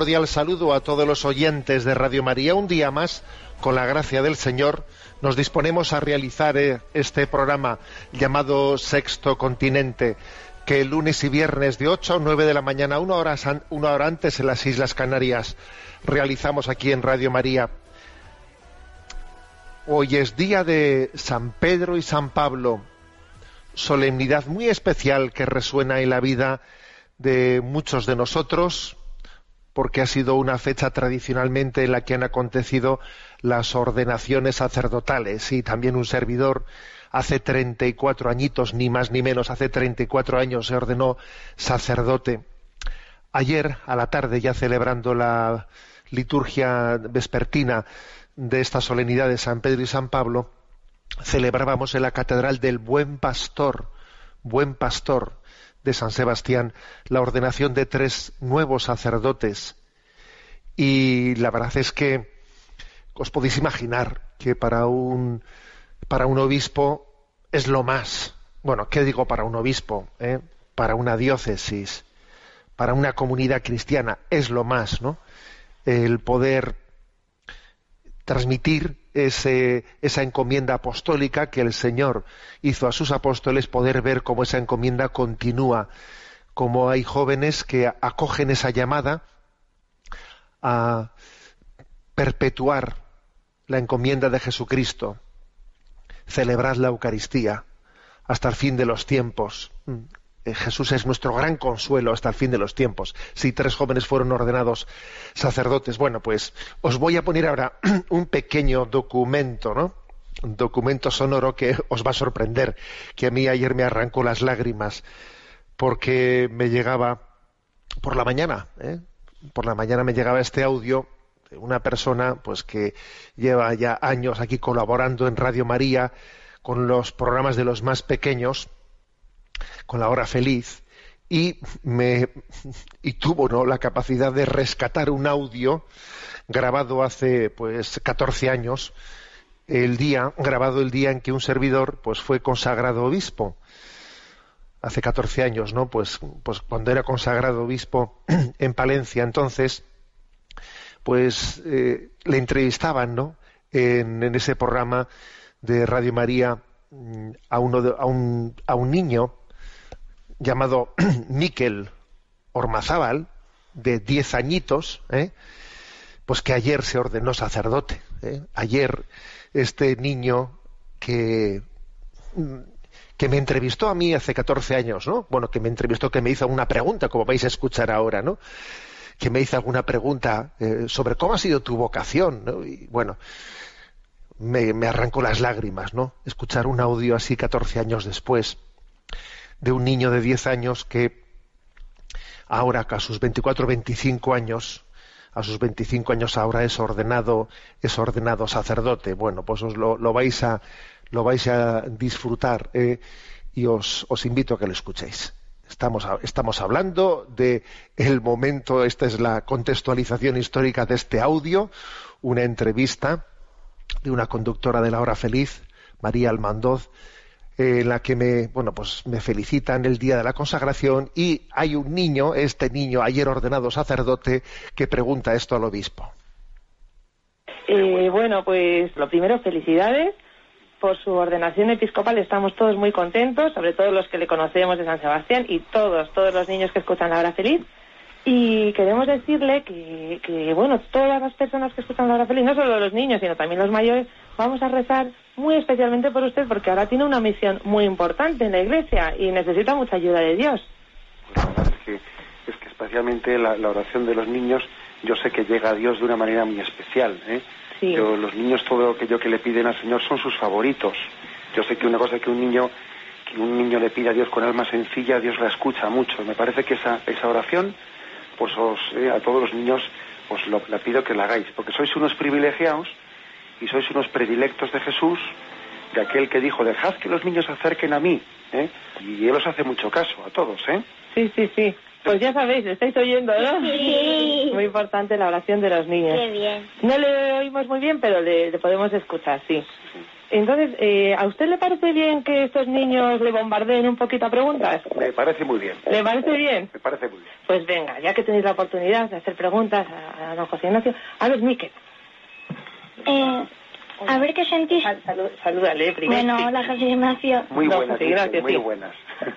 Cordial saludo a todos los oyentes de Radio María. Un día más, con la gracia del Señor, nos disponemos a realizar eh, este programa llamado Sexto Continente, que lunes y viernes de 8 a 9 de la mañana, una hora, una hora antes en las Islas Canarias, realizamos aquí en Radio María. Hoy es día de San Pedro y San Pablo, solemnidad muy especial que resuena en la vida de muchos de nosotros, porque ha sido una fecha tradicionalmente en la que han acontecido las ordenaciones sacerdotales y también un servidor hace 34 añitos, ni más ni menos, hace 34 años se ordenó sacerdote. Ayer a la tarde, ya celebrando la liturgia vespertina de esta solemnidad de San Pedro y San Pablo, celebrábamos en la Catedral del Buen Pastor, Buen Pastor de San Sebastián, la ordenación de tres nuevos sacerdotes. Y la verdad es que os podéis imaginar que para un, para un obispo es lo más. Bueno, ¿qué digo para un obispo? eh? Para una diócesis, para una comunidad cristiana, es lo más, ¿no? El poder transmitir esa encomienda apostólica que el Señor hizo a sus apóstoles, poder ver cómo esa encomienda continúa, cómo hay jóvenes que acogen esa llamada a perpetuar la encomienda de Jesucristo, celebrar la Eucaristía hasta el fin de los tiempos. Eh, Jesús es nuestro gran consuelo hasta el fin de los tiempos. Si tres jóvenes fueron ordenados sacerdotes, bueno, pues os voy a poner ahora un pequeño documento, ¿no? Un documento sonoro que os va a sorprender, que a mí ayer me arrancó las lágrimas, porque me llegaba por la mañana, ¿eh? por la mañana me llegaba este audio de una persona pues que lleva ya años aquí colaborando en Radio María con los programas de los más pequeños, con la hora feliz, y me y tuvo ¿no? la capacidad de rescatar un audio grabado hace pues 14 años, el día, grabado el día en que un servidor pues fue consagrado obispo hace 14 años, ¿no? Pues, pues cuando era consagrado obispo en Palencia, entonces, pues eh, le entrevistaban, ¿no? En, en ese programa de Radio María mm, a, uno de- a, un, a un niño llamado Miquel Ormazábal, de 10 añitos, ¿eh? pues que ayer se ordenó sacerdote. ¿eh? Ayer este niño que que me entrevistó a mí hace 14 años, ¿no? Bueno, que me entrevistó, que me hizo una pregunta, como vais a escuchar ahora, ¿no? Que me hizo alguna pregunta eh, sobre cómo ha sido tu vocación, ¿no? Y bueno, me, me arrancó las lágrimas, ¿no? Escuchar un audio así 14 años después de un niño de 10 años que ahora, a sus 24 25 años, a sus 25 años ahora es ordenado, es ordenado sacerdote. Bueno, pues os lo, lo vais a lo vais a disfrutar eh, y os, os invito a que lo escuchéis. Estamos, estamos hablando de el momento, esta es la contextualización histórica de este audio, una entrevista de una conductora de la hora feliz, María Almandoz, en la que me, bueno, pues me felicitan el día de la consagración y hay un niño, este niño ayer ordenado sacerdote, que pregunta esto al obispo. Eh, bueno, pues lo primero, felicidades por su ordenación episcopal. Estamos todos muy contentos, sobre todo los que le conocemos de San Sebastián y todos, todos los niños que escuchan la hora feliz. Y queremos decirle que, que, bueno, todas las personas que escuchan la hora feliz, no solo los niños, sino también los mayores, vamos a rezar muy especialmente por usted porque ahora tiene una misión muy importante en la iglesia y necesita mucha ayuda de Dios. La verdad es que, es que especialmente la, la, oración de los niños, yo sé que llega a Dios de una manera muy especial. ¿eh? Sí. Yo, los niños, todo aquello que le piden al Señor son sus favoritos. Yo sé que una cosa que un niño que un niño le pide a Dios con alma sencilla, Dios la escucha mucho. Me parece que esa, esa oración pues os, eh, a todos los niños os lo, la pido que la hagáis, porque sois unos privilegiados y sois unos predilectos de Jesús, de aquel que dijo, dejad que los niños se acerquen a mí, ¿eh? y Él os hace mucho caso, a todos, ¿eh? Sí, sí, sí. Pues ya sabéis, estáis oyendo, ¿no? Sí. Muy importante la oración de los niños. Qué bien. No le oímos muy bien, pero le, le podemos escuchar, sí. Entonces, eh, ¿a usted le parece bien que estos niños le bombardeen un poquito a preguntas? Me parece muy bien, ¿Le parece bien? me parece muy bien. Pues venga, ya que tenéis la oportunidad de hacer preguntas a, a don José Ignacio. A ver, Miquel. Eh, a ver qué sentís. Sal- salú- salúdale primero. Bueno, hola José Ignacio. Muy No, buenas, sí, Miquel, gracias, muy sí. buenas.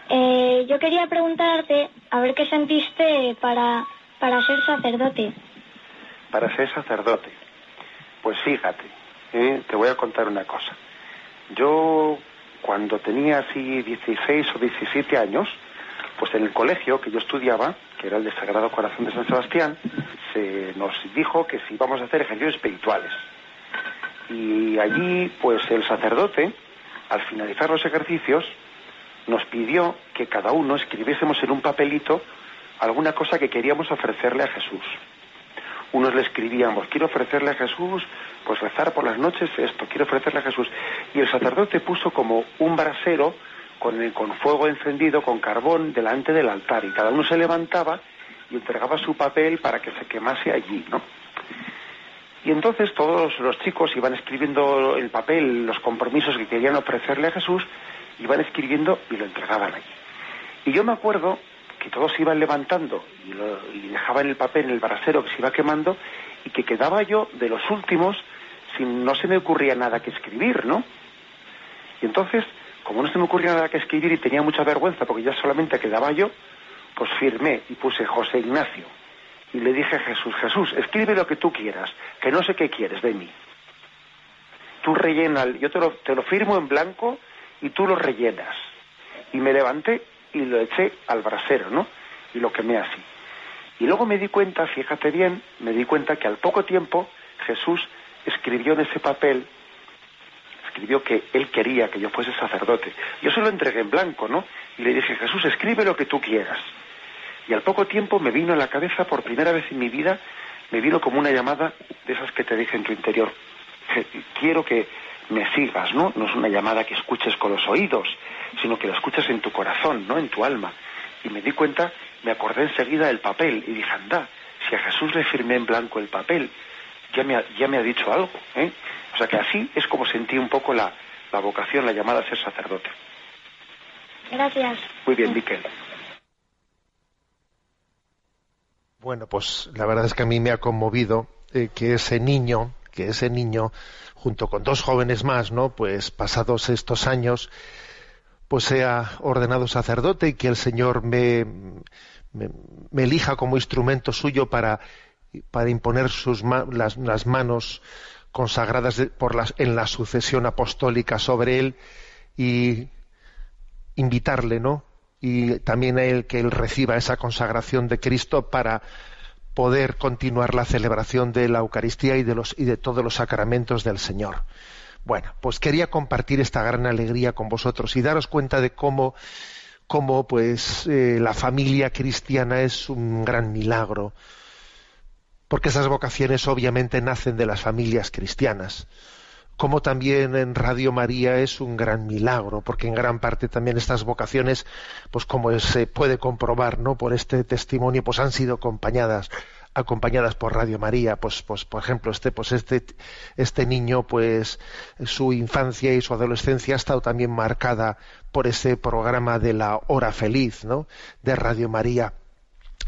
Eh, yo quería preguntarte a ver qué sentiste para, para ser sacerdote. Para ser sacerdote, pues fíjate, ¿eh? te voy a contar una cosa. Yo, cuando tenía así 16 o 17 años, pues en el colegio que yo estudiaba, que era el de Sagrado Corazón de San Sebastián, se nos dijo que si íbamos a hacer ejercicios espirituales. Y allí, pues el sacerdote, al finalizar los ejercicios, nos pidió que cada uno escribiésemos en un papelito alguna cosa que queríamos ofrecerle a Jesús. Unos le escribíamos, quiero ofrecerle a Jesús, pues rezar por las noches esto, quiero ofrecerle a Jesús. Y el sacerdote puso como un brasero con, con fuego encendido, con carbón, delante del altar. Y cada uno se levantaba y entregaba su papel para que se quemase allí, ¿no? Y entonces todos los chicos iban escribiendo el papel, los compromisos que querían ofrecerle a Jesús, iban escribiendo y lo entregaban allí. Y yo me acuerdo que todos iban levantando y, lo- y dejaban el papel en el brasero que se iba quemando y que quedaba yo de los últimos sin no se me ocurría nada que escribir, ¿no? Y entonces, como no se me ocurría nada que escribir y tenía mucha vergüenza porque ya solamente quedaba yo, pues firmé y puse José Ignacio. Y le dije a Jesús, Jesús, escribe lo que tú quieras, que no sé qué quieres de mí. Tú rellena, yo te lo, te lo firmo en blanco y tú lo rellenas. Y me levanté y lo eché al brasero, ¿no? Y lo quemé así. Y luego me di cuenta, fíjate bien, me di cuenta que al poco tiempo Jesús escribió en ese papel, escribió que él quería que yo fuese sacerdote. Yo se lo entregué en blanco, ¿no? Y le dije, Jesús, escribe lo que tú quieras. Y al poco tiempo me vino a la cabeza, por primera vez en mi vida, me vino como una llamada de esas que te dije en tu interior. Quiero que me sigas, ¿no? No es una llamada que escuches con los oídos, sino que la escuches en tu corazón, ¿no? En tu alma. Y me di cuenta, me acordé enseguida del papel y dije, anda, si a Jesús le firmé en blanco el papel, ya me ha, ya me ha dicho algo, ¿eh? O sea que así es como sentí un poco la, la vocación, la llamada a ser sacerdote. Gracias. Muy bien, Miquel. Bueno, pues la verdad es que a mí me ha conmovido eh, que ese niño, que ese niño, junto con dos jóvenes más, ¿no? Pues pasados estos años, pues sea ordenado sacerdote y que el Señor me, elija como instrumento suyo para, para imponer sus ma- las, las manos consagradas por las, en la sucesión apostólica sobre él y invitarle, ¿no? Y también a él que él reciba esa consagración de Cristo para poder continuar la celebración de la Eucaristía y de los y de todos los sacramentos del Señor. Bueno, pues quería compartir esta gran alegría con vosotros y daros cuenta de cómo pues eh, la familia cristiana es un gran milagro porque esas vocaciones obviamente nacen de las familias cristianas como también en Radio María es un gran milagro, porque en gran parte también estas vocaciones, pues como se puede comprobar, ¿no? Por este testimonio, pues han sido acompañadas acompañadas por Radio María, pues, pues por ejemplo, este, pues este, este niño, pues su infancia y su adolescencia ha estado también marcada por ese programa de la hora feliz, ¿no? De Radio María.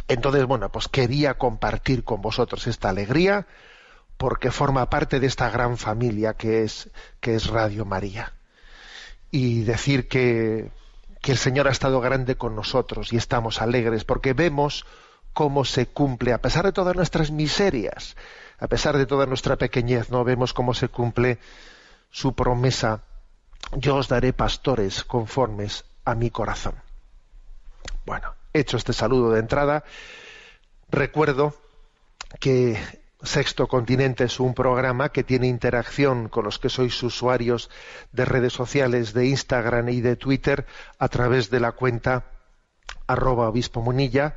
Entonces, bueno, pues quería compartir con vosotros esta alegría porque forma parte de esta gran familia que es, que es Radio María. Y decir que, que el Señor ha estado grande con nosotros y estamos alegres porque vemos cómo se cumple, a pesar de todas nuestras miserias, a pesar de toda nuestra pequeñez, no vemos cómo se cumple su promesa, yo os daré pastores conformes a mi corazón. Bueno, hecho este saludo de entrada, recuerdo que Sexto Continente es un programa que tiene interacción con los que sois usuarios de redes sociales de Instagram y de Twitter a través de la cuenta arroba obispo monilla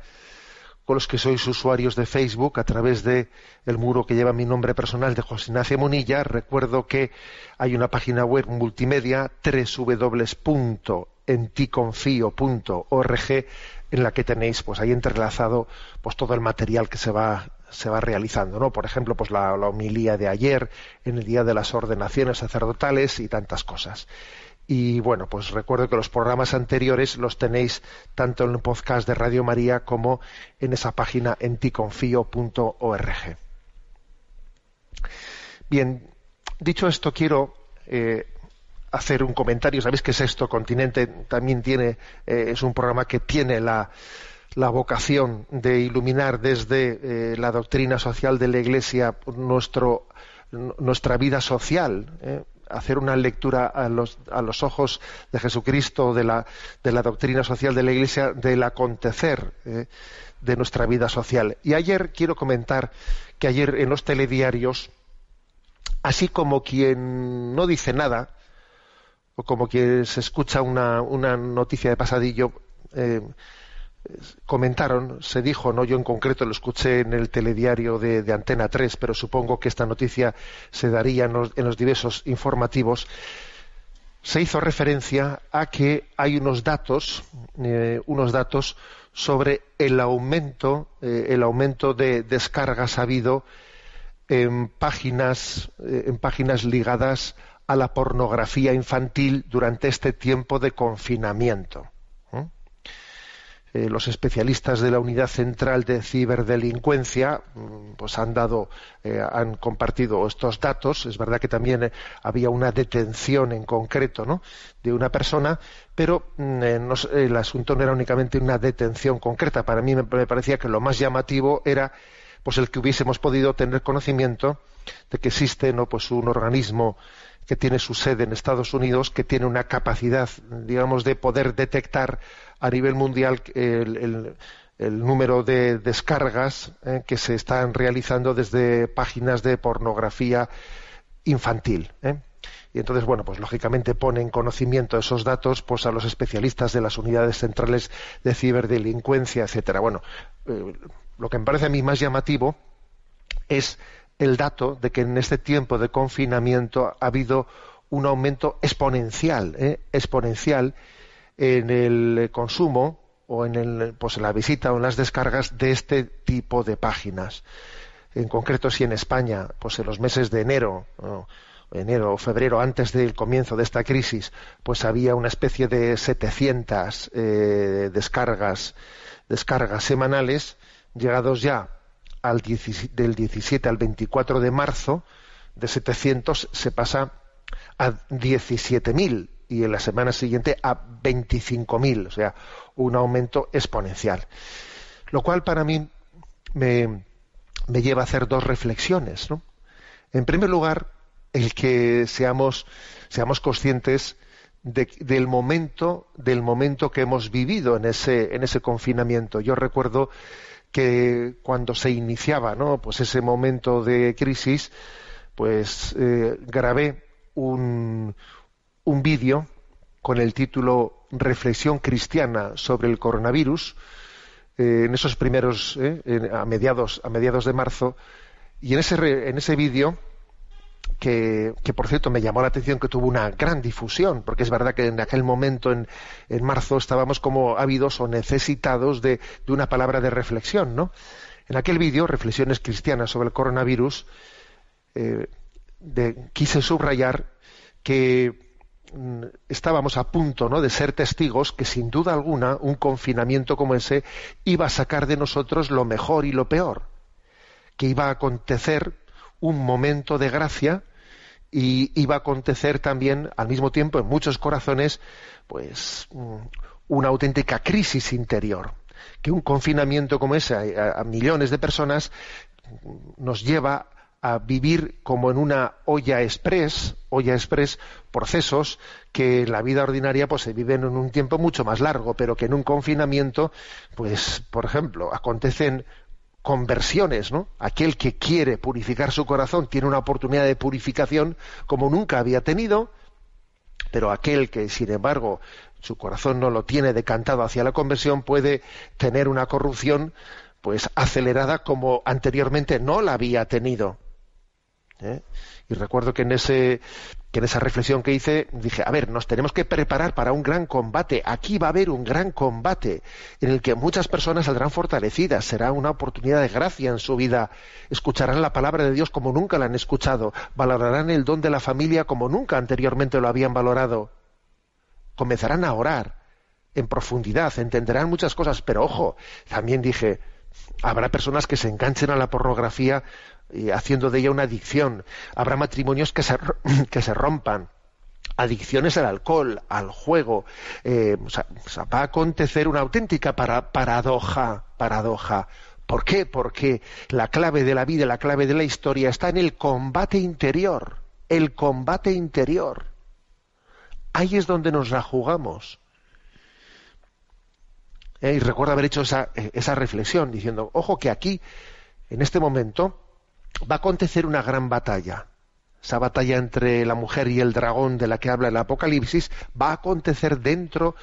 con los que sois usuarios de Facebook a través de el muro que lleva mi nombre personal de José Ignacio Monilla. Recuerdo que hay una página web multimedia www.enticonfio.org en la que tenéis pues ahí entrelazado pues todo el material que se va se va realizando, ¿no? Por ejemplo, pues la, la homilía de ayer en el día de las ordenaciones sacerdotales y tantas cosas. Y bueno, pues recuerdo que los programas anteriores los tenéis tanto en el podcast de Radio María como en esa página enticonfío.org. Bien, dicho esto, quiero eh, hacer un comentario. Sabéis que Sexto Continente también tiene, eh, es un programa que tiene la, la vocación de iluminar desde eh, la doctrina social de la Iglesia nuestro, nuestra vida social hacer una lectura a los, a los ojos de Jesucristo, de la, de la doctrina social de la Iglesia, del acontecer eh, de nuestra vida social. Y ayer quiero comentar que ayer en los telediarios, así como quien no dice nada, o como quien se escucha una, una noticia de pasadillo, eh, comentaron, se dijo, no yo en concreto lo escuché en el telediario de, Antena 3, pero supongo que esta noticia se daría en los, diversos informativos, se hizo referencia a que hay unos datos, eh, unos datos sobre el aumento, eh, el aumento de descargas habido en páginas, eh, en páginas ligadas a la pornografía infantil durante este tiempo de confinamiento. Eh, los especialistas de la unidad central de ciberdelincuencia mm, pues han dado eh, han compartido estos datos. Es verdad que también eh, había una detención en concreto ¿no? de una persona pero mm, el asunto no era únicamente una detención concreta. Para mí me, parecía que lo más llamativo era pues el que hubiésemos podido tener conocimiento de que existe no pues un organismo que tiene su sede en Estados Unidos, que tiene una capacidad, digamos, de poder detectar a nivel mundial el, número de descargas eh, que se están realizando desde páginas de pornografía infantil. Eh. Y entonces, bueno, pues lógicamente pone en conocimiento esos datos pues a los especialistas de las unidades centrales de ciberdelincuencia, etcétera. Bueno, eh, lo que me parece a mí más llamativo es el dato de que en este tiempo de confinamiento ha habido un aumento exponencial, ¿eh? exponencial en el consumo o en, el, pues en la visita o en las descargas de este tipo de páginas. En concreto, si en España, pues en los meses de enero, enero o febrero, antes del comienzo de esta crisis, pues había una especie de 700 eh, descargas, descargas semanales, llegados ya al del 17 al 24 de marzo, de 700 se pasa a 17.000 y en la semana siguiente a 25.000, o sea, un aumento exponencial. Lo cual para mí me, lleva a hacer dos reflexiones. ¿no? En primer lugar, el que seamos, seamos conscientes del momento del momento que hemos vivido en ese en ese confinamiento. Yo recuerdo que cuando se iniciaba ¿no? pues ese momento de crisis, pues eh, grabé un, un vídeo con el título Reflexión cristiana sobre el coronavirus eh, en esos primeros, eh, a, mediados, a mediados de marzo, y en ese, en ese vídeo que, por cierto me llamó la atención que tuvo una gran difusión, porque es verdad que en aquel momento, en, en marzo, estábamos como ávidos o necesitados de, de, una palabra de reflexión, ¿no? En aquel vídeo, Reflexiones Cristianas sobre el coronavirus, eh, quise subrayar que mm, estábamos a punto ¿no? de ser testigos que sin duda alguna un confinamiento como ese iba a sacar de nosotros lo mejor y lo peor, que iba a acontecer un momento de gracia y iba a acontecer también al mismo tiempo en muchos corazones pues mm, una auténtica crisis interior que un confinamiento como ese a, millones de personas nos lleva a vivir como en una olla express, olla express, procesos que en la vida ordinaria pues se viven en un tiempo mucho más largo, pero que en un confinamiento, pues, por ejemplo, acontecen conversiones, ¿no? Aquel que quiere purificar su corazón tiene una oportunidad de purificación como nunca había tenido, pero aquel que, sin embargo, su corazón no lo tiene decantado hacia la conversión puede tener una corrupción pues acelerada como anteriormente no la había tenido. ¿eh? Y recuerdo que en, ese, que en esa reflexión que hice dije, a ver, nos tenemos que preparar para un gran combate. Aquí va a haber un gran combate en el que muchas personas saldrán fortalecidas. Será una oportunidad de gracia en su vida. Escucharán la palabra de Dios como nunca la han escuchado. Valorarán el don de la familia como nunca anteriormente lo habían valorado. Comenzarán a orar en profundidad, entenderán muchas cosas. Pero ojo, también dije, habrá personas que se enganchen a la pornografía y haciendo de ella una adicción. Habrá matrimonios que se, que se rompan. Adicciones al alcohol, al juego. Eh, va a acontecer una auténtica para, paradoja, paradoja. ¿Por qué? Porque la clave de la vida, la clave de la historia está en el combate interior. El combate interior. Ahí es donde nos la jugamos. Eh, y recuerdo haber hecho esa, eh, esa reflexión diciendo, ojo que aquí, en este momento, va a acontecer una gran batalla. Esa batalla entre la mujer y el dragón de la que habla el Apocalipsis va a acontecer dentro,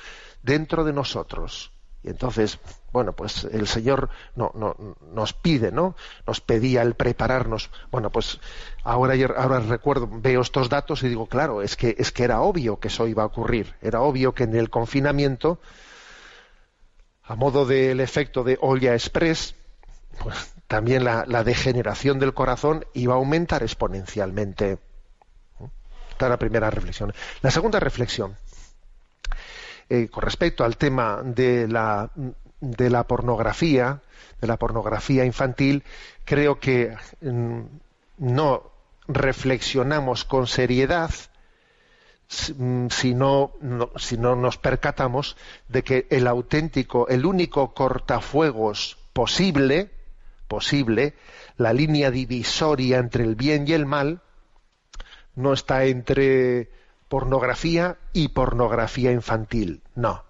dentro de nosotros. Y entonces, bueno, pues el Señor no, no, nos pide, ¿no? Nos pedía el prepararnos. Bueno, pues ahora, ahora recuerdo, veo estos datos y digo, claro, es que, es que era obvio que eso iba a ocurrir. Era obvio que en el confinamiento, a modo del efecto de olla express, pues también la, degeneración del corazón iba a aumentar exponencialmente. Esta es la primera reflexión. La segunda reflexión, eh, con respecto al tema de la, de la pornografía, de la pornografía infantil, creo que mm, no reflexionamos con seriedad mm, si no, si no nos percatamos de que el auténtico, el único cortafuegos posible, posible, la línea divisoria entre el bien y el mal no está entre pornografía y pornografía infantil, no.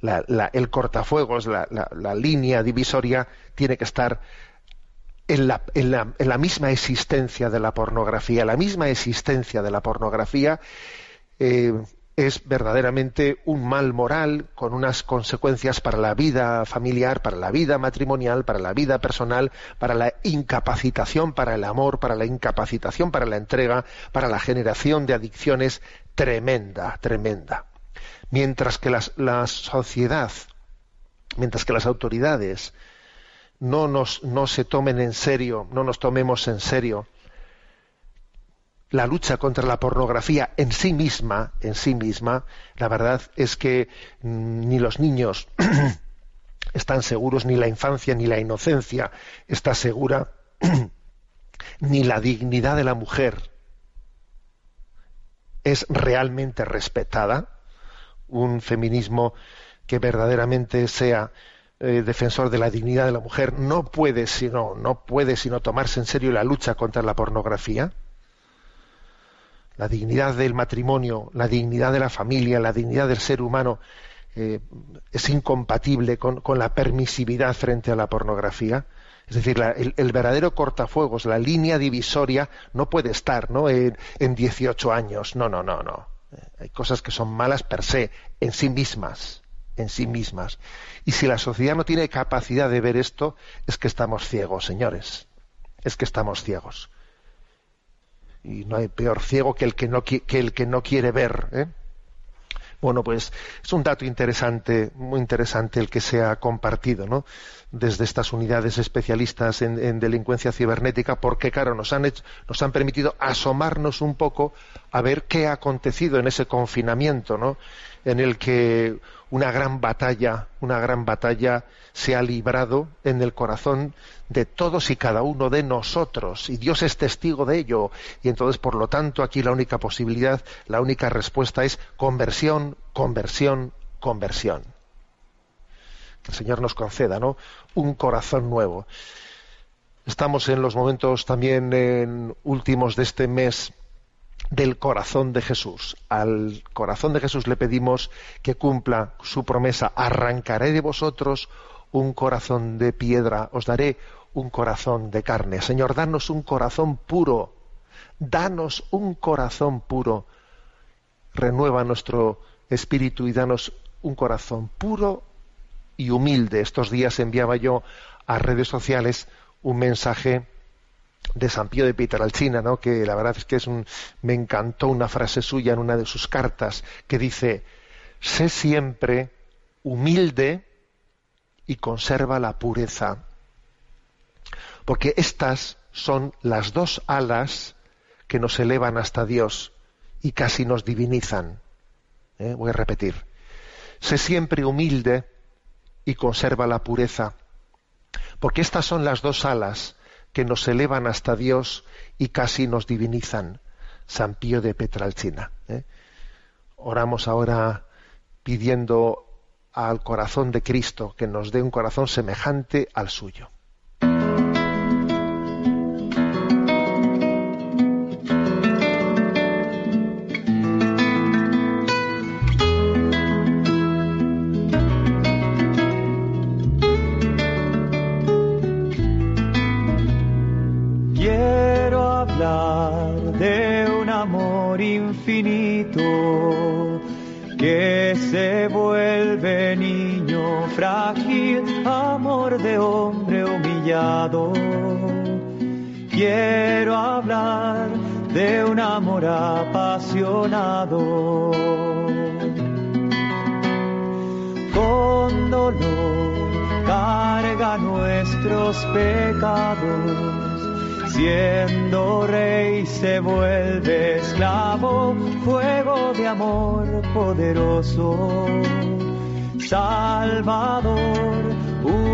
el cortafuegos, la, línea divisoria tiene que estar en la, en, en la, misma existencia de la pornografía, la misma existencia de la pornografía eh, es verdaderamente un mal moral con unas consecuencias para la vida familiar, para la vida matrimonial, para la vida personal, para la incapacitación para el amor, para la incapacitación para la entrega, para la generación de adicciones tremenda, tremenda. Mientras que la sociedad, mientras que las autoridades no, nos, no se tomen en serio, no nos tomemos en serio la lucha contra la pornografía en sí misma, en sí misma, la verdad es que mm, ni los niños están seguros, ni la infancia, ni la inocencia está segura, ni la dignidad de la mujer es realmente respetada. Un feminismo que verdaderamente sea eh, defensor de la dignidad de la mujer no puede sino no puede sino tomarse en serio la lucha contra la pornografía la dignidad del matrimonio, la dignidad de la familia, la dignidad del ser humano eh, es incompatible con, la permisividad frente a la pornografía. Es decir, el, verdadero cortafuegos, la línea divisoria, no puede estar ¿no? En, en 18 años. No, no, no, no. Eh, hay cosas que son malas per se, en sí mismas, en sí mismas. Y si la sociedad no tiene capacidad de ver esto, es que estamos ciegos, señores. Es que estamos ciegos. Y no hay peor ciego que el que no, que el que no quiere ver. ¿eh? Bueno, pues es un dato interesante, muy interesante el que se ha compartido, ¿no? Desde estas unidades especialistas en, delincuencia cibernética, porque claro, nos han, nos han permitido asomarnos un poco a ver qué ha acontecido en ese confinamiento, ¿no? En el que una gran batalla, una gran batalla se ha librado en el corazón de todos y cada uno de nosotros y Dios es testigo de ello y entonces por lo tanto aquí la única posibilidad, la única respuesta es conversión, conversión, conversión. Que el Señor nos conceda, ¿no? Un corazón nuevo. Estamos en los momentos también en últimos de este mes del corazón de Jesús. Al corazón de Jesús le pedimos que cumpla su promesa, arrancaré de vosotros un corazón de piedra, os daré un corazón de carne. Señor, danos un corazón puro, danos un corazón puro. Renueva nuestro espíritu y danos un corazón puro y humilde. Estos días enviaba yo a redes sociales un mensaje de San Pío de Pietralcina, ¿no? que la verdad es que es un, me encantó una frase suya en una de sus cartas que dice, sé siempre humilde y conserva la pureza. Porque estas son las dos alas que nos elevan hasta Dios y casi nos divinizan. ¿Eh? Voy a repetir. Sé siempre humilde y conserva la pureza. Porque estas son las dos alas que nos elevan hasta Dios y casi nos divinizan. San Pío de Petralcina. ¿eh? Oramos ahora pidiendo al corazón de Cristo que nos dé un corazón semejante al suyo. De hombre humillado. Quiero hablar de un amor apasionado. Con dolor carga nuestros pecados. Siendo rey se vuelve esclavo, fuego de amor poderoso. Salvador,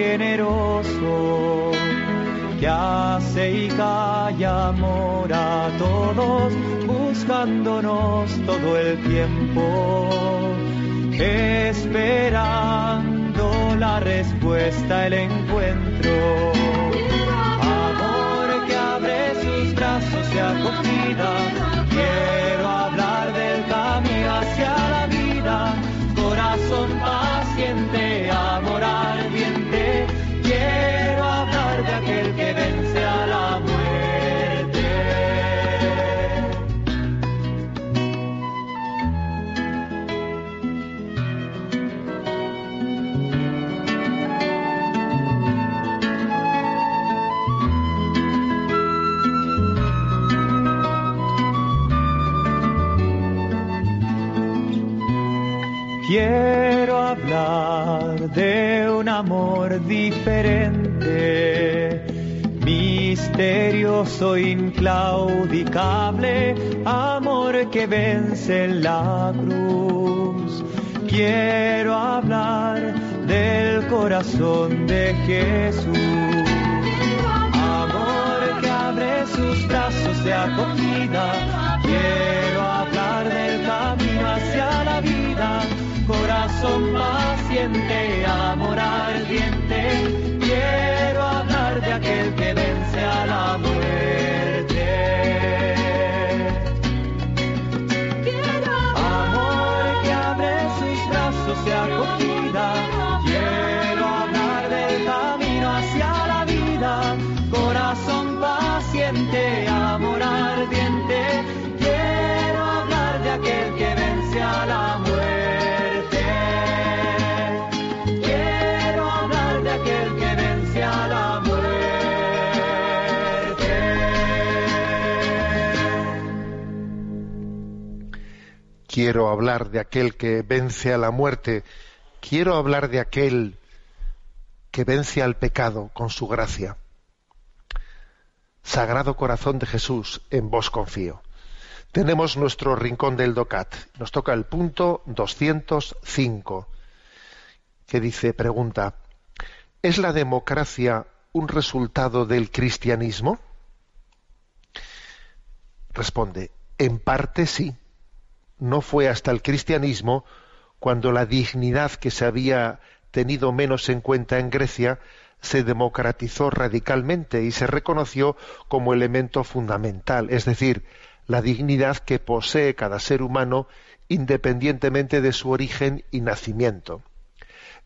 generoso que hace y calla amor a todos, buscándonos todo el tiempo, esperando la respuesta, el encuentro. Diferente, misterioso, inclaudicable, amor que vence la cruz. Quiero hablar del corazón de Jesús. Amor que abre sus brazos de acogida. Quiero hablar del camino hacia la vida corazón paciente, amor ardiente, a la muerte. Quiero hablar de aquel que vence a la muerte, quiero hablar de aquel que vence al pecado con su gracia. Sagrado corazón de Jesús, en vos confío. Tenemos nuestro rincón del DOCAT. Nos toca el punto 205, que dice, pregunta, ¿es la democracia un resultado del cristianismo? Responde, en parte sí. No fue hasta el cristianismo cuando la dignidad que se había tenido menos en cuenta en Grecia se democratizó radicalmente y se reconoció como elemento fundamental, es decir, la dignidad que posee cada ser humano independientemente de su origen y nacimiento.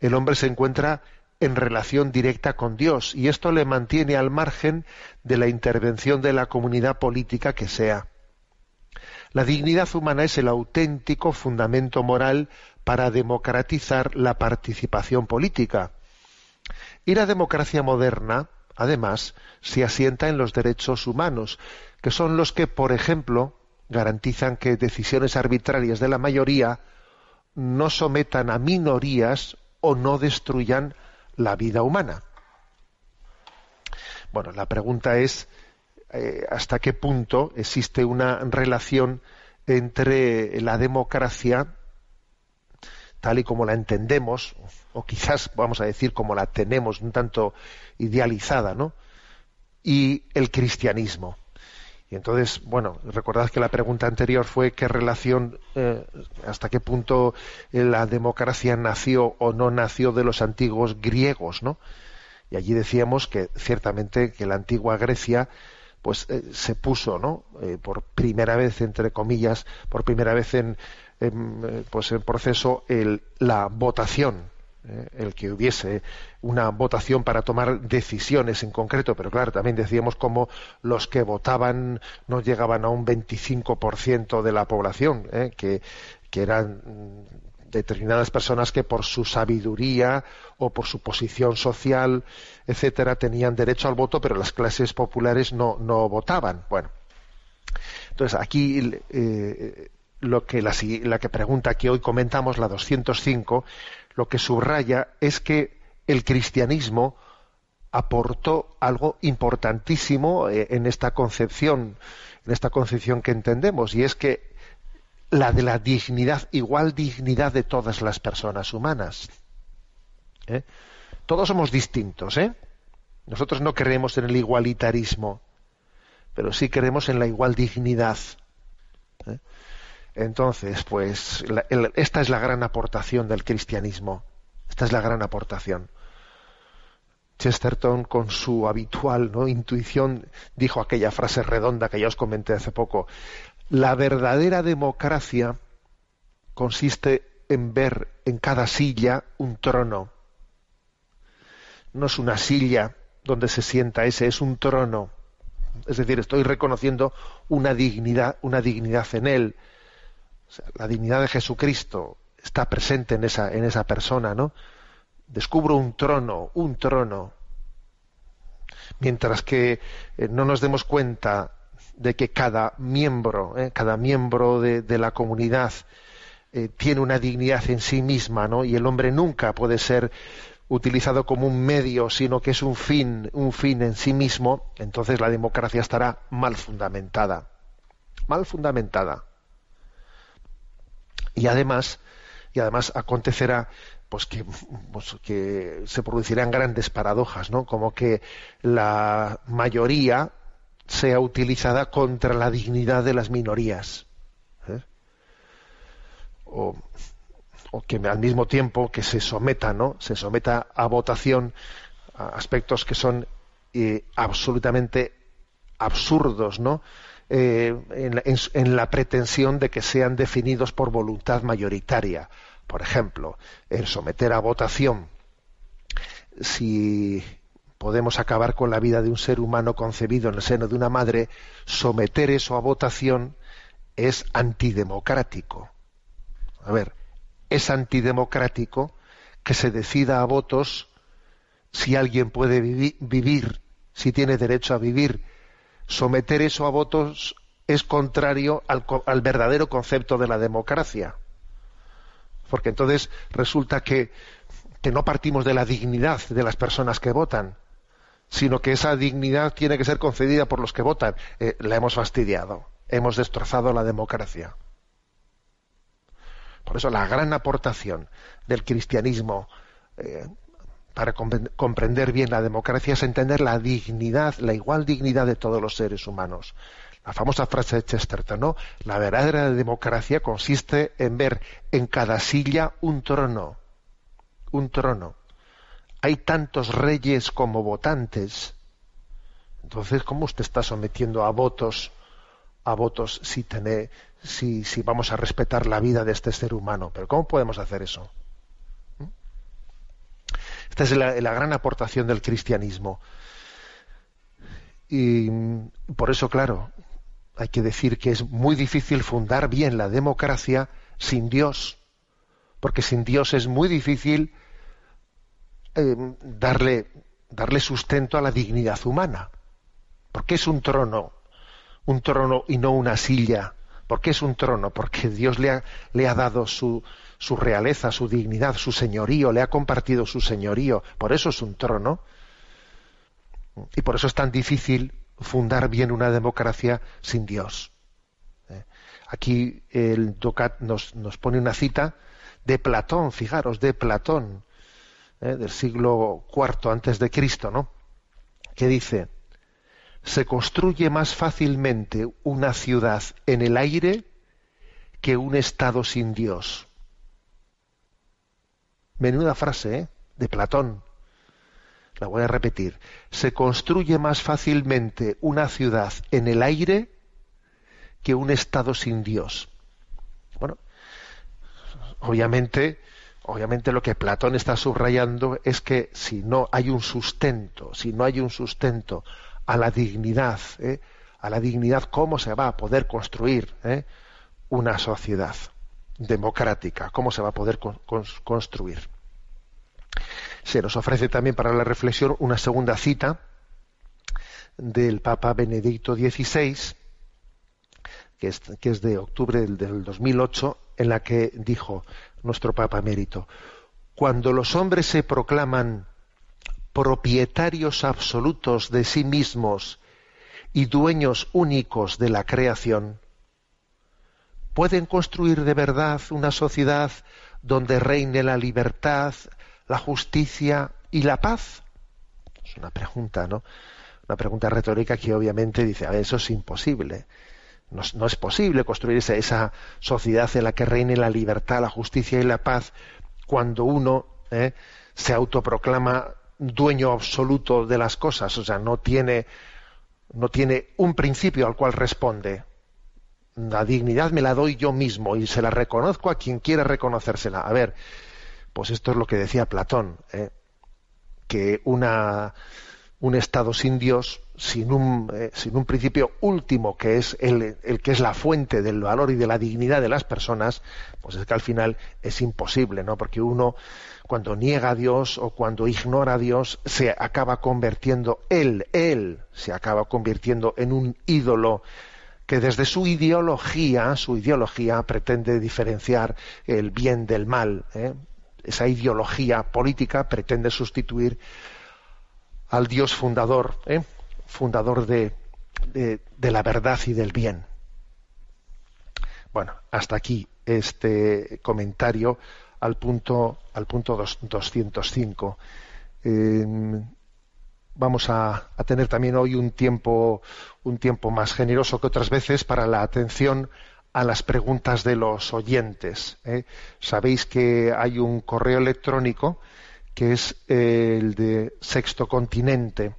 El hombre se encuentra en relación directa con Dios y esto le mantiene al margen de la intervención de la comunidad política que sea. La dignidad humana es el auténtico fundamento moral para democratizar la participación política. Y la democracia moderna, además, se asienta en los derechos humanos, que son los que, por ejemplo, garantizan que decisiones arbitrarias de la mayoría no sometan a minorías o no destruyan la vida humana. Bueno, la pregunta es eh, hasta qué punto existe una relación entre la democracia tal y como la entendemos, o quizás vamos a decir como la tenemos un tanto idealizada, ¿no? Y el cristianismo. Y entonces, bueno, recordad que la pregunta anterior fue qué relación, eh, hasta qué punto la democracia nació o no nació de los antiguos griegos, ¿no? Y allí decíamos que ciertamente que la antigua Grecia pues eh, se puso, ¿no? Eh, por primera vez, entre comillas, por primera vez en, en, pues en proceso el, la votación, eh, el que hubiese una votación para tomar decisiones en concreto, pero claro, también decíamos como los que votaban no llegaban a un 25% de la población, eh, que, que eran determinadas personas que por su sabiduría o por su posición social, etcétera, tenían derecho al voto, pero las clases populares no, no votaban. Bueno, entonces aquí eh, lo que la, la que pregunta que hoy comentamos, la 205, lo que subraya es que el cristianismo aportó algo importantísimo eh, en esta concepción, en esta concepción que entendemos, y es que la de la dignidad, igual dignidad de todas las personas humanas. ¿eh? Todos somos distintos, ¿eh? Nosotros no creemos en el igualitarismo, pero sí creemos en la igual dignidad. ¿eh? Entonces, pues esta es la gran aportación del cristianismo. Esta es la gran aportación. Chesterton, con su habitual ¿no? intuición, dijo aquella frase redonda que ya os comenté hace poco. La verdadera democracia consiste en ver en cada silla un trono. No es una silla donde se sienta ese, es un trono. Es decir, estoy reconociendo una dignidad, una dignidad en él la dignidad de Jesucristo está presente en esa, en esa persona, ¿no? Descubro un trono, un trono. Mientras que eh, no nos demos cuenta de que cada miembro, ¿eh? cada miembro de, la comunidad eh, tiene una dignidad en sí misma, ¿no? Y el hombre nunca puede ser utilizado como un medio, sino que es un fin, un fin en sí mismo, entonces la democracia estará mal fundamentada. Mal fundamentada y además y además acontecerá pues que, pues que se producirán grandes paradojas, ¿no? Como que la mayoría sea utilizada contra la dignidad de las minorías. ¿eh? O, que al mismo tiempo que se someta, ¿no? Se someta a votación a aspectos que son eh, absolutamente absurdos, ¿no? Eh, en, la, pretensión de que sean definidos por voluntad mayoritaria. Por ejemplo, el someter a votación si podemos acabar con la vida de un ser humano concebido en el seno de una madre, someter eso a votación es antidemocrático. A ver, es antidemocrático que se decida a votos si alguien puede vivir, si tiene derecho a vivir someter eso a votos es contrario al, verdadero concepto de la democracia. Porque entonces resulta que, no partimos de la dignidad de las personas que votan, sino que esa dignidad tiene que ser concedida por los que votan. Eh, la hemos fastidiado, hemos destrozado la democracia. Por eso la gran aportación del cristianismo eh, para comprender bien la democracia es entender la dignidad, la igual dignidad de todos los seres humanos. La famosa frase de Chesterton, ¿no? La verdadera democracia consiste en ver en cada silla un trono. Un trono. Hay tantos reyes como votantes. Entonces, ¿cómo usted está sometiendo a votos, a votos si, si, si vamos a respetar la vida de este ser humano? Pero ¿cómo podemos hacer eso? Esta es la, gran aportación del cristianismo. Y por eso, claro, hay que decir que es muy difícil fundar bien la democracia sin Dios, porque sin Dios es muy difícil eh, darle, darle sustento a la dignidad humana. ¿Por qué es un trono? Un trono y no una silla. ¿Por qué es un trono? Porque Dios le ha, le ha dado su, su realeza, su dignidad, su señorío, le ha compartido su señorío. Por eso es un trono. Y por eso es tan difícil fundar bien una democracia sin Dios. ¿Eh? Aquí el Ducat nos, nos, pone una cita de Platón, fijaros, de Platón, ¿eh? del siglo IV antes de Cristo, ¿no? Que dice: se construye más fácilmente una ciudad en el aire que un estado sin Dios. Menuda frase, ¿eh? De Platón. La voy a repetir. Se construye más fácilmente una ciudad en el aire que un estado sin Dios. Bueno, obviamente, obviamente lo que Platón está subrayando es que si no hay un sustento, si no hay un sustento a la dignidad, ¿eh? a la dignidad, ¿cómo se va a poder construir ¿eh? una sociedad? democrática, cómo se va a poder construir. Se nos ofrece también para la reflexión una segunda cita del Papa Benedicto XVI, que es, de octubre del, del 2008, en la que dijo nuestro Papa Mérito, cuando los hombres se proclaman propietarios absolutos de sí mismos y dueños únicos de la creación, ¿Pueden construir de verdad una sociedad donde reine la libertad, la justicia y la paz? Es una pregunta, ¿no? Una pregunta retórica que obviamente dice, a ver, eso es imposible. No, es posible construir esa, sociedad en la que reine la libertad, la justicia y la paz cuando uno ¿eh? se autoproclama dueño absoluto de las cosas, o sea, no tiene, no tiene un principio al cual responde la dignidad me la doy yo mismo y se la reconozco a quien quiera reconocérsela. A ver, pues esto es lo que decía Platón, ¿eh? que una, un Estado sin Dios, sin un, eh, sin un principio último que es el, el, que es la fuente del valor y de la dignidad de las personas, pues es que al final es imposible, ¿no? Porque uno cuando niega a Dios o cuando ignora a Dios se acaba convirtiendo él, él se acaba convirtiendo en un ídolo que desde su ideología, su ideología pretende diferenciar el bien del mal. ¿eh? Esa ideología política pretende sustituir al Dios fundador, ¿eh? fundador de, de, la verdad y del bien. Bueno, hasta aquí este comentario al punto, al punto 205 vamos a, tener también hoy un tiempo, un tiempo más generoso que otras veces para la atención a las preguntas de los oyentes. ¿eh? Sabéis que hay un correo electrónico que es el de Sexto Continente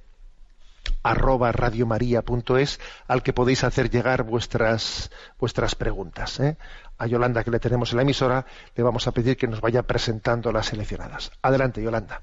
arroba radiomaria.es al que podéis hacer llegar vuestras vuestras preguntas. ¿eh? A Yolanda, que le tenemos en la emisora, le vamos a pedir que nos vaya presentando las seleccionadas. Adelante, Yolanda.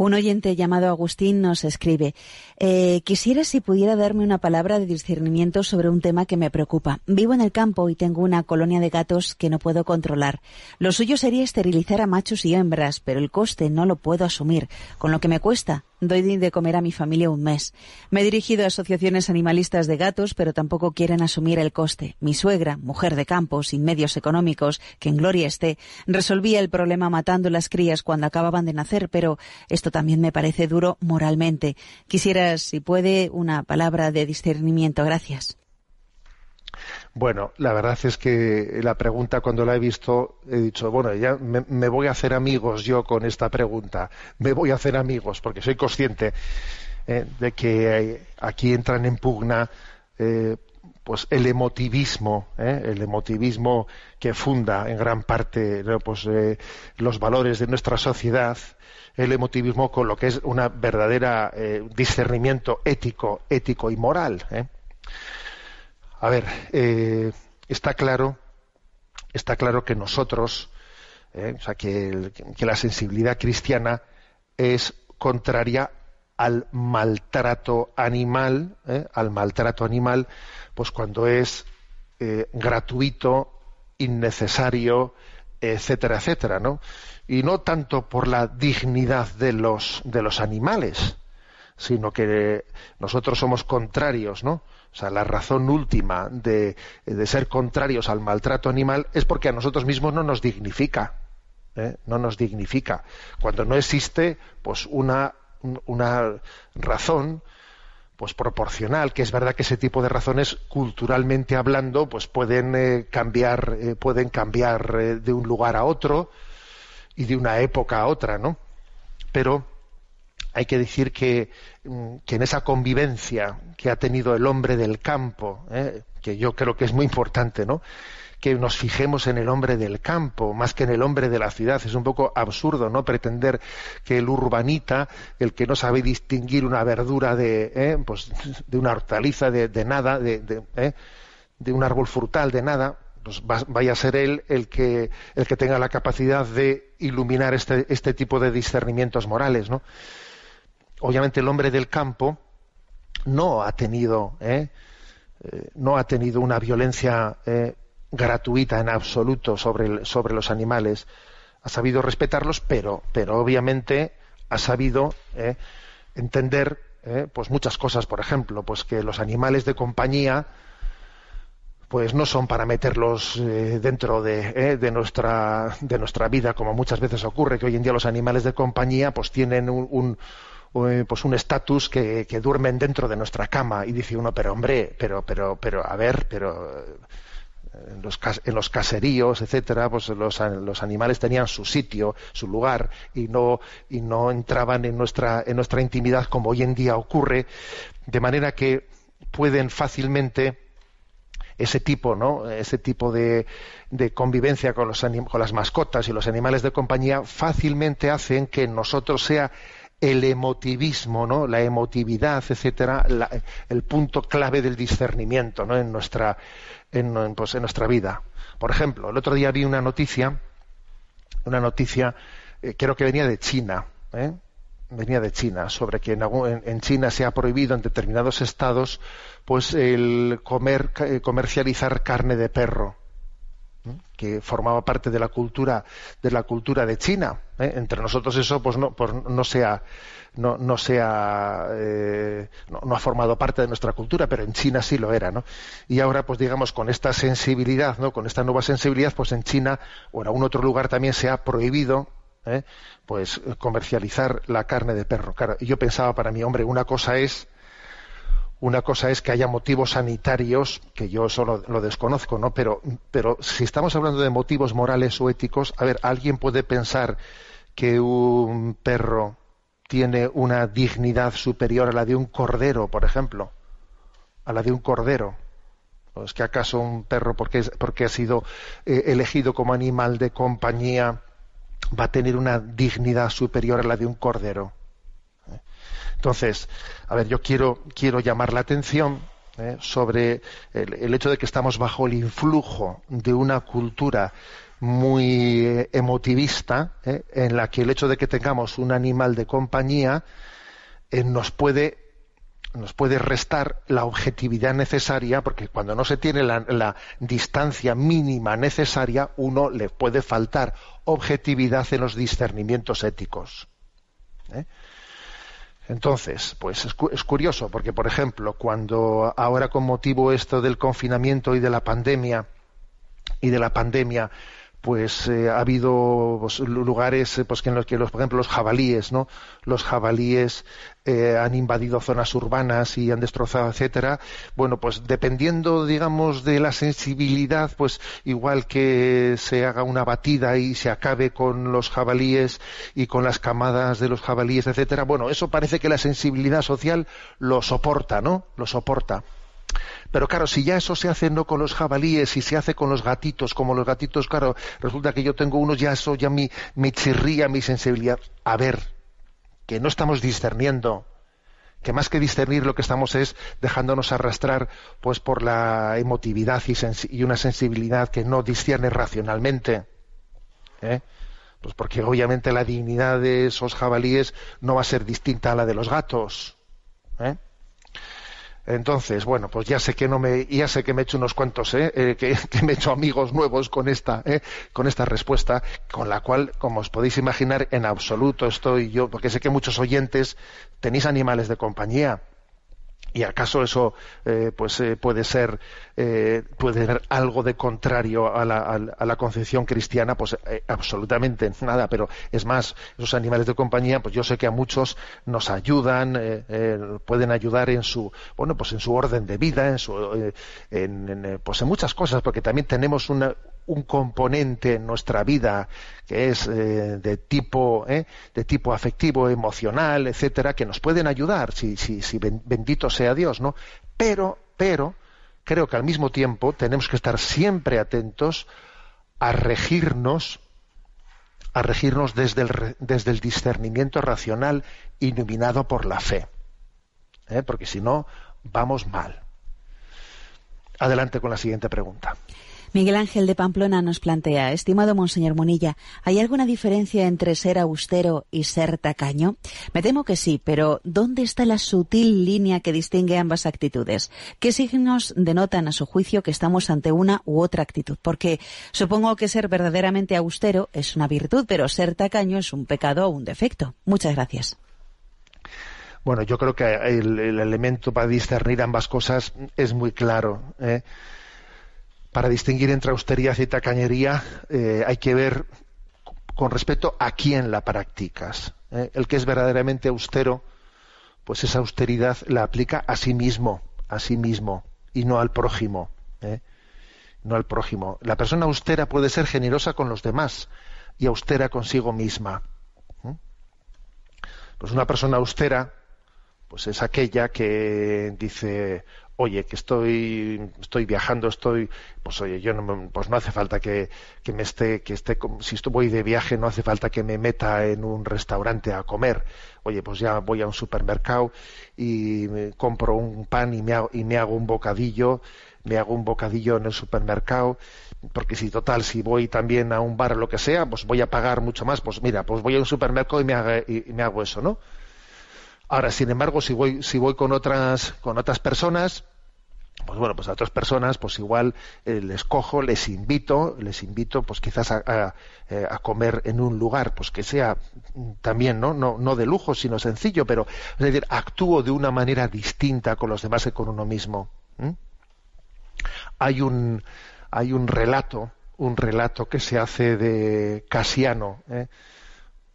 Un oyente llamado Agustín nos escribe, eh, quisiera si pudiera darme una palabra de discernimiento sobre un tema que me preocupa. Vivo en el campo y tengo una colonia de gatos que no puedo controlar. Lo suyo sería esterilizar a machos y hembras, pero el coste no lo puedo asumir, con lo que me cuesta doy de comer a mi familia un mes. Me he dirigido a asociaciones animalistas de gatos, pero tampoco quieren asumir el coste. Mi suegra, mujer de campo, sin medios económicos, que en gloria esté, resolvía el problema matando las crías cuando acababan de nacer, pero esto también me parece duro moralmente. Quisiera, si puede, una palabra de discernimiento. Gracias. Bueno, la verdad es que la pregunta cuando la he visto he dicho, bueno, ya me, voy a hacer amigos yo con esta pregunta, me voy a hacer amigos porque soy consciente eh, de que aquí entran en pugna eh, pues el emotivismo, eh, el emotivismo que funda en gran parte pues, los valores de nuestra sociedad, el emotivismo con lo que es una verdadera discernimiento ético, ético y moral. A ver, eh, está claro, está claro que nosotros, eh, o sea, que, la sensibilidad cristiana es contraria al maltrato animal, eh, al maltrato animal, pues cuando es gratuito, innecesario, etcétera, etcétera, ¿no? Y no tanto por la dignidad de los de los animales, sino que nosotros somos contrarios, ¿no? O sea, la razón última de, ser contrarios al maltrato animal es porque a nosotros mismos no nos dignifica. ¿eh? No nos dignifica. Cuando no existe, pues, una, una razón pues proporcional, que es verdad que ese tipo de razones culturalmente hablando pues pueden eh, cambiar eh, pueden cambiar de un lugar a otro y de una época a otra, ¿no? Pero hay que decir mm, que, en esa convivencia que ha tenido el hombre del campo, ¿eh? que yo creo que es muy importante, ¿no? que nos fijemos en el hombre del campo más que en el hombre de la ciudad. Es un poco absurdo no pretender que el urbanita, el que no sabe distinguir una verdura de, ¿eh? pues, de una hortaliza, de, nada, de, ¿eh? de, un árbol frutal, de nada, pues vaya a ser él el que, el que tenga la capacidad de iluminar este, este tipo de discernimientos morales, ¿no? Obviamente el hombre del campo no ha tenido, ¿eh? Eh, no ha tenido una violencia eh, gratuita en absoluto sobre, sobre los animales. Ha sabido respetarlos, pero, pero obviamente ha sabido entender pues muchas cosas, por ejemplo, pues que los animales de compañía pues no son para meterlos dentro de, de, nuestra de nuestra vida como muchas veces ocurre que hoy en día los animales de compañía pues tienen un, eh, pues un estatus que, duermen dentro de nuestra cama y dice uno pero hombre pero pero pero a ver pero eh, en los, en los caseríos etcétera pues los, los, animales tenían su sitio su lugar y no y no entraban en nuestra en nuestra intimidad como hoy en día ocurre de manera que pueden fácilmente ese tipo, ¿no? Ese tipo de, de convivencia con, los con las mascotas y los animales de compañía fácilmente hacen que nosotros sea el emotivismo, ¿no? la emotividad, etcétera, el punto clave del discernimiento ¿no? en, nuestra, en, pues, en nuestra vida. Por ejemplo, el otro día vi una noticia, una noticia, eh, creo que venía de China, ¿eh? venía de China, sobre que en, en, China se ha prohibido en determinados estados pues el comer, eh, comercializar carne de perro que formaba parte de la cultura de la cultura de China. ¿eh? Entre nosotros eso pues no, pues no sea no, no sea eh, no, ha formado parte de nuestra cultura, pero en China sí lo era, ¿no? Y ahora pues digamos con esta sensibilidad, ¿no? Con esta nueva sensibilidad, pues en China o en algún otro lugar también se ha prohibido ¿eh? pues comercializar la carne de perro. Claro, yo pensaba para mí, hombre, una cosa es una cosa es que haya motivos sanitarios, que yo solo lo desconozco, ¿no? Pero, pero si estamos hablando de motivos morales o éticos, a ver, ¿alguien puede pensar que un perro tiene una dignidad superior a la de un cordero, por ejemplo? A la de un cordero. ¿O es que acaso un perro, porque, porque ha sido eh, elegido como animal de compañía, va a tener una dignidad superior a la de un cordero? Entonces, a ver, yo quiero, quiero llamar la atención ¿eh? sobre el, hecho de que estamos bajo el influjo de una cultura muy eh, emotivista, ¿eh? en la que el hecho de que tengamos un animal de compañía nos puede nos puede restar la objetividad necesaria, porque cuando no se tiene la, la, distancia mínima necesaria, uno le puede faltar objetividad en los discernimientos éticos. Entonces, pues es, curioso, porque por ejemplo, cuando ahora con motivo esto del confinamiento y de la pandemia, y de la pandemia, pues eh, ha habido pues, lugares eh, pues, en los que los, por ejemplo los jabalíes no los jabalíes eh, han invadido zonas urbanas y han destrozado etcétera. Bueno pues dependiendo digamos de la sensibilidad pues igual que se haga una batida y se acabe con los jabalíes y con las camadas de los jabalíes etcétera bueno eso parece que la sensibilidad social lo soporta no lo soporta pero claro, si ya eso se hace no con los jabalíes y se hace con los gatitos, como los gatitos, claro, resulta que yo tengo unos, ya eso ya me chirría mi sensibilidad. A ver, que no estamos discerniendo, que más que discernir lo que estamos es dejándonos arrastrar pues por la emotividad y, una sensibilidad que no discierne racionalmente. ¿eh? Pues porque obviamente la dignidad de esos jabalíes no va a ser distinta a la de los gatos. ¿eh? Entonces, bueno, pues ya sé que no me, ya sé que me he hecho unos cuantos, ¿eh? eh que, me he hecho amigos nuevos con esta, ¿eh? con esta respuesta, con la cual, como os podéis imaginar, en absoluto estoy yo, porque sé que muchos oyentes tenéis animales de compañía y acaso eso eh, pues eh, puede ser eh, puede ser algo de contrario a la, concepción cristiana pues absolutamente nada. Pero es más esos animales de compañía pues yo sé que a muchos nos ayudan pueden ayudar en su bueno pues en su orden de vida en su en, pues en muchas cosas porque también tenemos una, un componente en nuestra vida que es eh, de tipo eh, de tipo afectivo emocional etcétera que nos pueden ayudar. Si, si, si bendito sea Dios no pero pero creo que al mismo tiempo tenemos que estar siempre atentos a regirnos a regirnos desde el, desde el discernimiento racional iluminado por la fe ¿eh? porque si no vamos mal. Adelante con la siguiente pregunta Miguel Ángel de Pamplona nos plantea, estimado Monseñor Monilla, ¿hay alguna diferencia entre ser austero y ser tacaño? Me temo que sí, pero ¿dónde está la sutil línea que distingue ambas actitudes? ¿Qué signos denotan a su juicio que estamos ante una u otra actitud? Porque supongo que ser verdaderamente austero es una virtud, pero ser tacaño es un pecado o un defecto. Muchas gracias. Bueno, yo creo que el, elemento para discernir ambas cosas es muy claro. ¿eh? Para distinguir entre austeridad y tacañería eh, hay que ver con respecto a quién la practicas. ¿eh? El que es verdaderamente austero, pues esa austeridad la aplica a sí mismo, a sí mismo, y no al prójimo. ¿eh? No al prójimo. La persona austera puede ser generosa con los demás y austera consigo misma. Pues una persona austera, pues es aquella que dice, oye, que estoy, estoy viajando, estoy, pues oye, yo no, pues no hace falta que, que me esté, que esté, si voy de viaje, no hace falta que me meta en un restaurante a comer. Oye, pues ya voy a un supermercado y compro un pan y me hago, y me hago un bocadillo, me hago un bocadillo en el supermercado, porque si total, si voy también a un bar o lo que sea, pues voy a pagar mucho más, pues mira, pues voy a un supermercado y me hago, y me hago eso, ¿no? Ahora, sin embargo, si voy, si voy con otras, con otras personas, pues bueno, pues a otras personas, pues igual eh, les cojo, les invito, les invito, pues quizás a, eh, a, comer en un lugar, pues que sea también, ¿no? No, no de lujo, sino sencillo, pero es decir, actúo de una manera distinta con los demás que con uno mismo. Hay un, hay un relato, un relato que se hace de Casiano, ¿eh?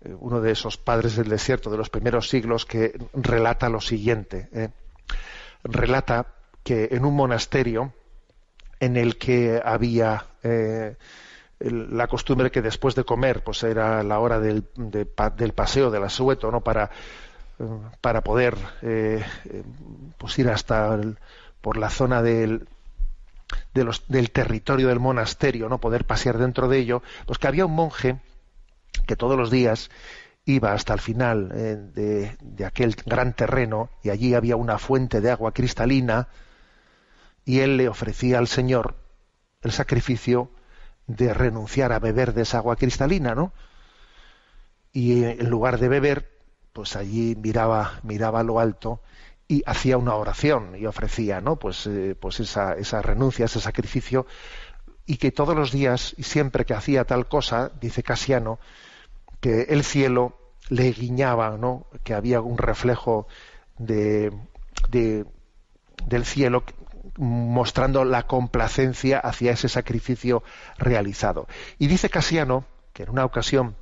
Eh, uno de esos padres del desierto de los primeros siglos que relata lo siguiente. ¿eh? Relata que en un monasterio en el que había eh, la costumbre que después de comer, pues era la hora del, del paseo, del asueto, ¿no? Para, para poder pues ir hasta por la zona del, de los, del territorio del monasterio, no poder pasear dentro de ello, pues que había un monje que todos los días iba hasta el final eh, de, aquel gran terreno y allí había una fuente de agua cristalina y él le ofrecía al Señor el sacrificio de renunciar a beber de esa agua cristalina, ¿no? Y en lugar de beber, pues allí miraba, miraba a lo alto y hacía una oración y ofrecía, ¿no? Pues, eh, pues esa, esa renuncia, ese sacrificio, y que todos los días y siempre que hacía tal cosa, dice Casiano, que el cielo le guiñaba, ¿no? Que había un reflejo de, del cielo mostrando la complacencia hacia ese sacrificio realizado. Y dice Casiano que en una ocasión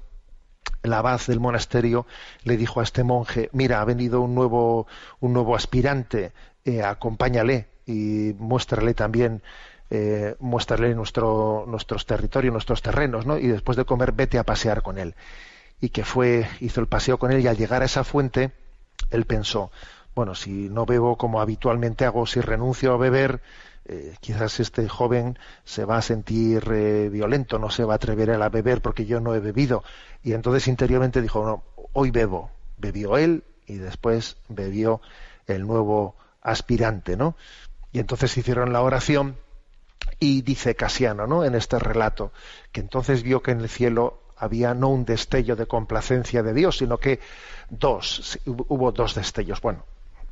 el abad del monasterio le dijo a este monje, mira, ha venido un nuevo, aspirante, eh, acompáñale y muéstrale también eh, muéstrale nuestro, nuestros territorios, nuestros terrenos, ¿no? Y después de comer, vete a pasear con él. Y que fue, hizo el paseo con él y al llegar a esa fuente, él pensó, bueno, si no bebo como habitualmente hago, si renuncio a beber, eh, quizás este joven se va a sentir eh, violento, no se va a atrever a beber porque yo no he bebido. Y entonces interiormente dijo, no, hoy bebo. Bebió él y después bebió el nuevo aspirante, ¿no? Y entonces hicieron la oración y dice Casiano, ¿no? En este relato, que entonces vio que en el cielo había no un destello de complacencia de Dios, sino que dos, hubo dos destellos. Bueno,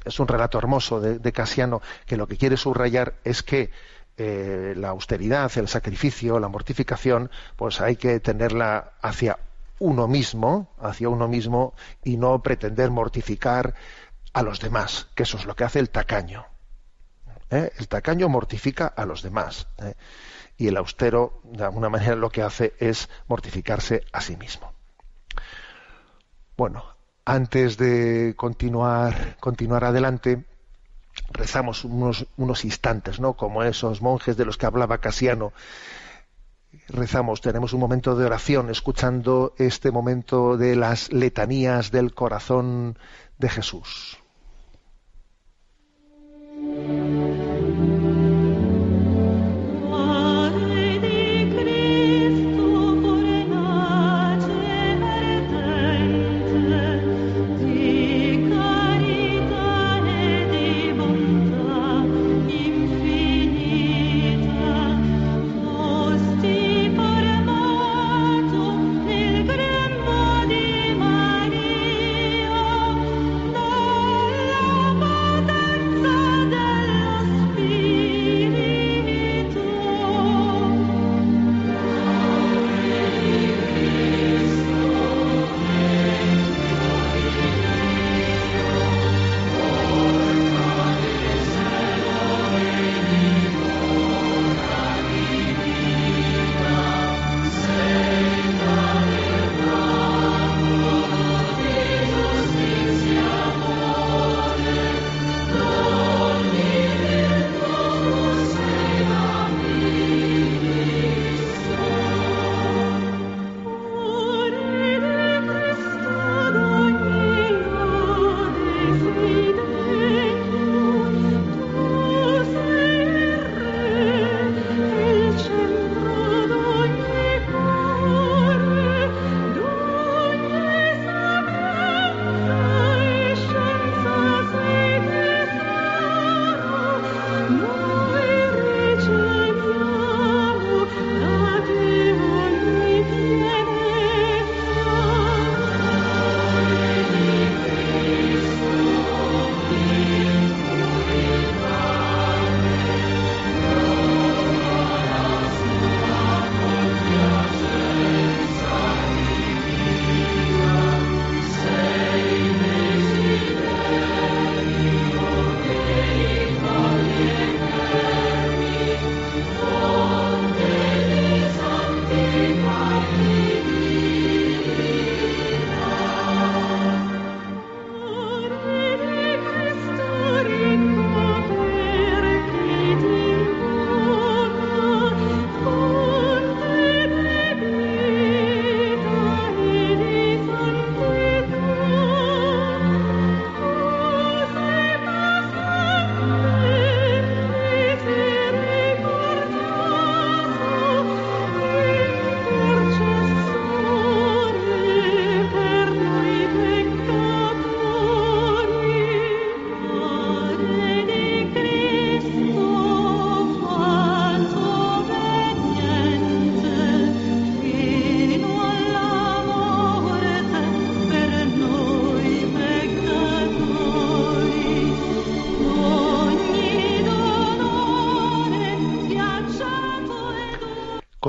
es un relato hermoso de, Casiano que lo que quiere subrayar es que eh, la austeridad, el sacrificio, la mortificación, pues hay que tenerla hacia uno mismo, hacia uno mismo y no pretender mortificar a los demás, que eso es lo que hace el tacaño. ¿eh? El tacaño mortifica a los demás. ¿eh? Y el austero, de alguna manera, lo que hace es mortificarse a sí mismo. Bueno, antes de continuar, continuar adelante, rezamos unos, unos instantes, ¿no? Como esos monjes de los que hablaba Casiano. Rezamos, tenemos un momento de oración, escuchando este momento de las letanías del corazón de Jesús.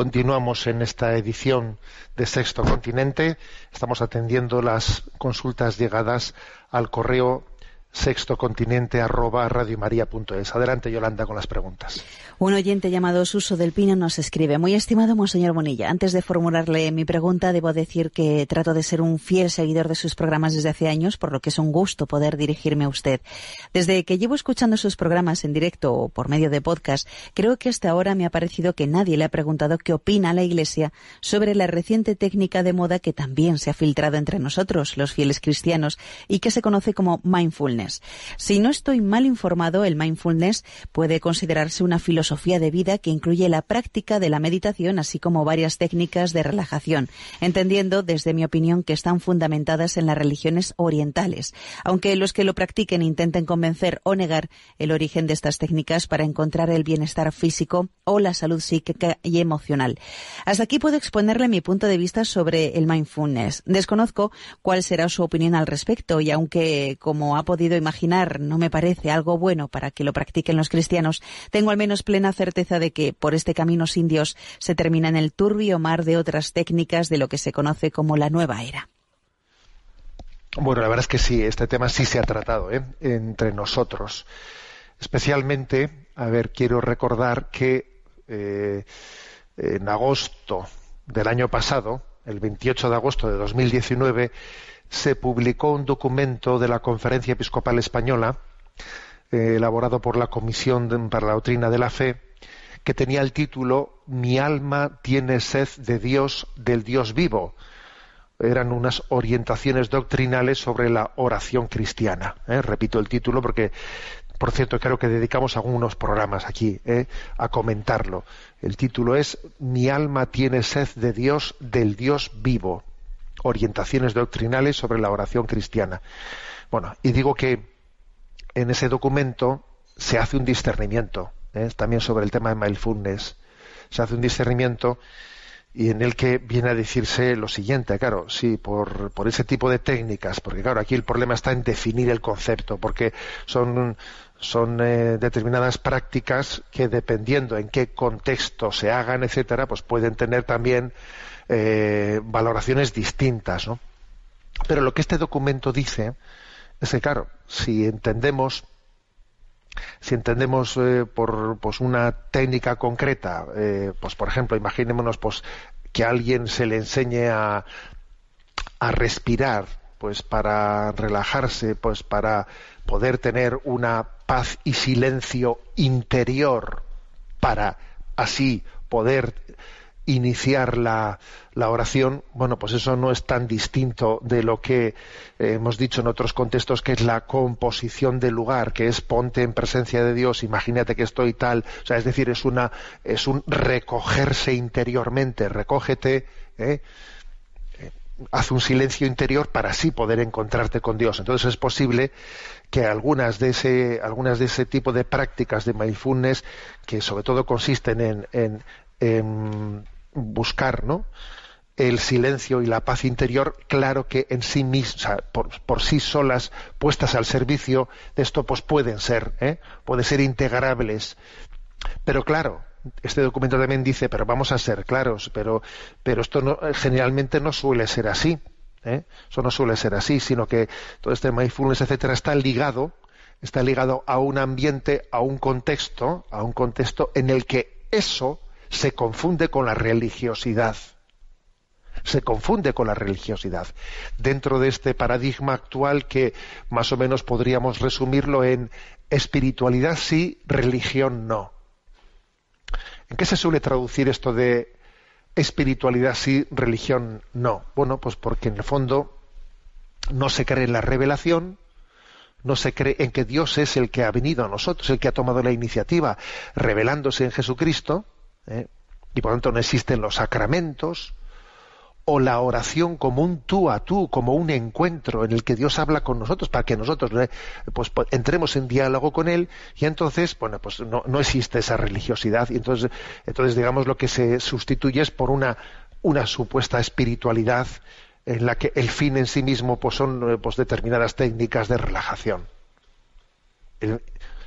Continuamos en esta edición de Sexto Continente. Estamos atendiendo las consultas llegadas al correo sextocontinente arroba radiomaria.es. Adelante, Yolanda, con las preguntas. Un oyente llamado Suso del Pino nos escribe, muy estimado Monseñor Bonilla, antes de formularle mi pregunta, debo decir que trato de ser un fiel seguidor de sus programas desde hace años, por lo que es un gusto poder dirigirme a usted. Desde que llevo escuchando sus programas en directo o por medio de podcast, creo que hasta ahora me ha parecido que nadie le ha preguntado qué opina la Iglesia sobre la reciente técnica de moda que también se ha filtrado entre nosotros, los fieles cristianos, y que se conoce como mindfulness. Si no estoy mal informado, el mindfulness puede considerarse una filosofía de vida que incluye la práctica de la meditación, así como varias técnicas de relajación, entendiendo, desde mi opinión, que están fundamentadas en las religiones orientales, aunque los que lo practiquen intenten convencer o negar el origen de estas técnicas para encontrar el bienestar físico o la salud psíquica y emocional. Hasta aquí puedo exponerle mi punto de vista sobre el mindfulness. Desconozco cuál será su opinión al respecto y aunque, como ha podido imaginar no me parece algo bueno para que lo practiquen los cristianos, tengo al menos plena certeza de que por este camino sin Dios se termina en el turbio mar de otras técnicas de lo que se conoce como la nueva era. Bueno, la verdad es que sí, este tema sí se ha tratado ¿eh? entre nosotros. Especialmente, a ver, quiero recordar que eh, en agosto del año pasado, el 28 de agosto de 2019, se publicó un documento de la Conferencia Episcopal Española, eh, elaborado por la Comisión para la Doctrina de la Fe, que tenía el título Mi alma tiene sed de Dios, del Dios vivo. Eran unas orientaciones doctrinales sobre la oración cristiana. ¿eh? Repito el título porque, por cierto, creo que dedicamos algunos programas aquí ¿eh? a comentarlo. El título es Mi alma tiene sed de Dios, del Dios vivo orientaciones doctrinales sobre la oración cristiana. Bueno, y digo que en ese documento se hace un discernimiento, ¿eh? también sobre el tema de mindfulness, se hace un discernimiento y en el que viene a decirse lo siguiente, claro, sí, por, por ese tipo de técnicas, porque claro, aquí el problema está en definir el concepto, porque son, son eh, determinadas prácticas que dependiendo en qué contexto se hagan, etcétera, pues pueden tener también eh, valoraciones distintas, ¿no? Pero lo que este documento dice es que, claro, si entendemos si entendemos eh, por pues una técnica concreta, eh, pues por ejemplo, imaginémonos pues que a alguien se le enseñe a, a respirar, pues para relajarse, pues para poder tener una paz y silencio interior, para así poder iniciar la, oración, bueno, pues eso no es tan distinto de lo que eh, hemos dicho en otros contextos, que es la composición del lugar, que es ponte en presencia de Dios, imagínate que estoy tal, o sea, es decir, es una, es un recogerse interiormente, recógete, ¿eh? eh haz un silencio interior para así poder encontrarte con Dios. Entonces es posible que algunas de ese, algunas de ese tipo de prácticas de mindfulness, que sobre todo consisten en, en, en buscar ¿no? el silencio y la paz interior, claro que en sí mismas, por, sí solas, puestas al servicio de esto, pues pueden ser, ¿eh? pueden ser integrables. Pero claro, este documento también dice, pero vamos a ser claros, pero, pero esto no, generalmente no suele ser así. ¿eh? Eso no suele ser así, sino que todo este mindfulness, etcétera, está ligado, está ligado a un ambiente, a un contexto, a un contexto en el que eso se confunde con la religiosidad. Se confunde con la religiosidad. Dentro de este paradigma actual que más o menos podríamos resumirlo en espiritualidad sí, religión no. ¿En qué se suele traducir esto de espiritualidad sí, religión no? Bueno, pues porque en el fondo no se cree en la revelación, no se cree en que Dios es el que ha venido a nosotros, el que ha tomado la iniciativa, revelándose en Jesucristo, ¿eh? y por lo tanto no existen los sacramentos o la oración como un tú a tú, como un encuentro en el que Dios habla con nosotros para que nosotros ¿eh? pues, pues, entremos en diálogo con Él y entonces, bueno, pues no, no existe esa religiosidad y entonces, entonces digamos lo que se sustituye es por una, una supuesta espiritualidad en la que el fin en sí mismo pues son pues determinadas técnicas de relajación.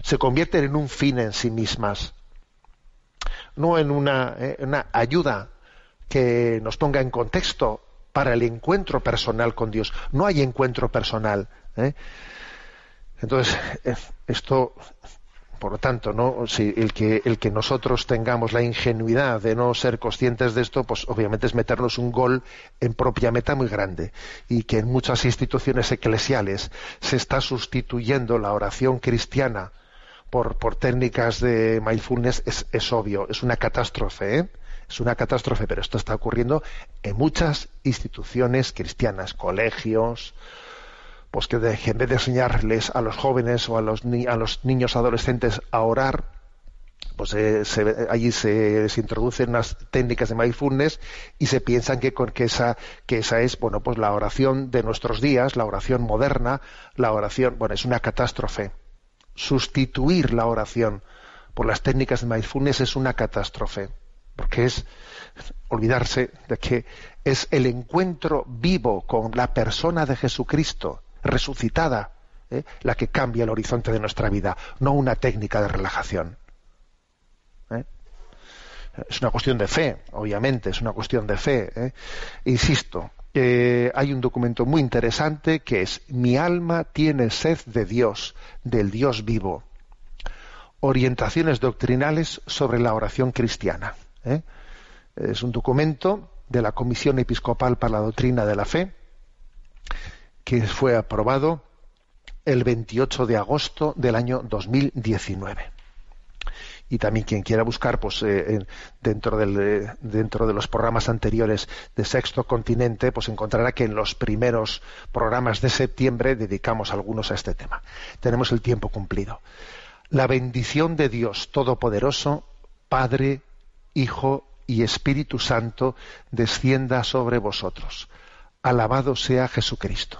se convierten en un fin en sí mismas no en una, eh, una ayuda que nos ponga en contexto para el encuentro personal con Dios. No hay encuentro personal. ¿eh? Entonces, eh, esto, por lo tanto, ¿no? Si el que, el que nosotros tengamos la ingenuidad de no ser conscientes de esto, pues obviamente es meternos un gol en propia meta muy grande. Y que en muchas instituciones eclesiales se está sustituyendo la oración cristiana por, por técnicas de mindfulness, es, es obvio, es una catástrofe, ¿eh? Es una catástrofe, pero esto está ocurriendo en muchas instituciones cristianas, colegios, pues que de, en vez de enseñarles a los jóvenes o a los, a los niños adolescentes a orar, pues eh, allí se, introducen unas técnicas de mindfulness y se piensan que, que, esa, que esa es bueno pues la oración de nuestros días, la oración moderna, la oración, bueno, es una catástrofe. Sustituir la oración por las técnicas de mindfulness es una catástrofe porque es olvidarse de que es el encuentro vivo con la persona de Jesucristo resucitada ¿eh? la que cambia el horizonte de nuestra vida, no una técnica de relajación. ¿eh? Es una cuestión de fe, obviamente, es una cuestión de fe. ¿eh? Insisto, hay un documento muy interesante que es Mi alma tiene sed de Dios, del Dios vivo. Orientaciones doctrinales sobre la oración cristiana. ¿eh? Es un documento de la Comisión Episcopal para la Doctrina de la Fe que fue aprobado el 28 de agosto del año 2019 y también quien quiera buscar pues eh, dentro eh, dentro de los programas anteriores de Sexto Continente pues encontrará que en los primeros programas de septiembre dedicamos algunos a este tema tenemos el tiempo cumplido la bendición de Dios todopoderoso Padre Hijo y Espíritu Santo descienda sobre vosotros. Alabado sea Jesucristo.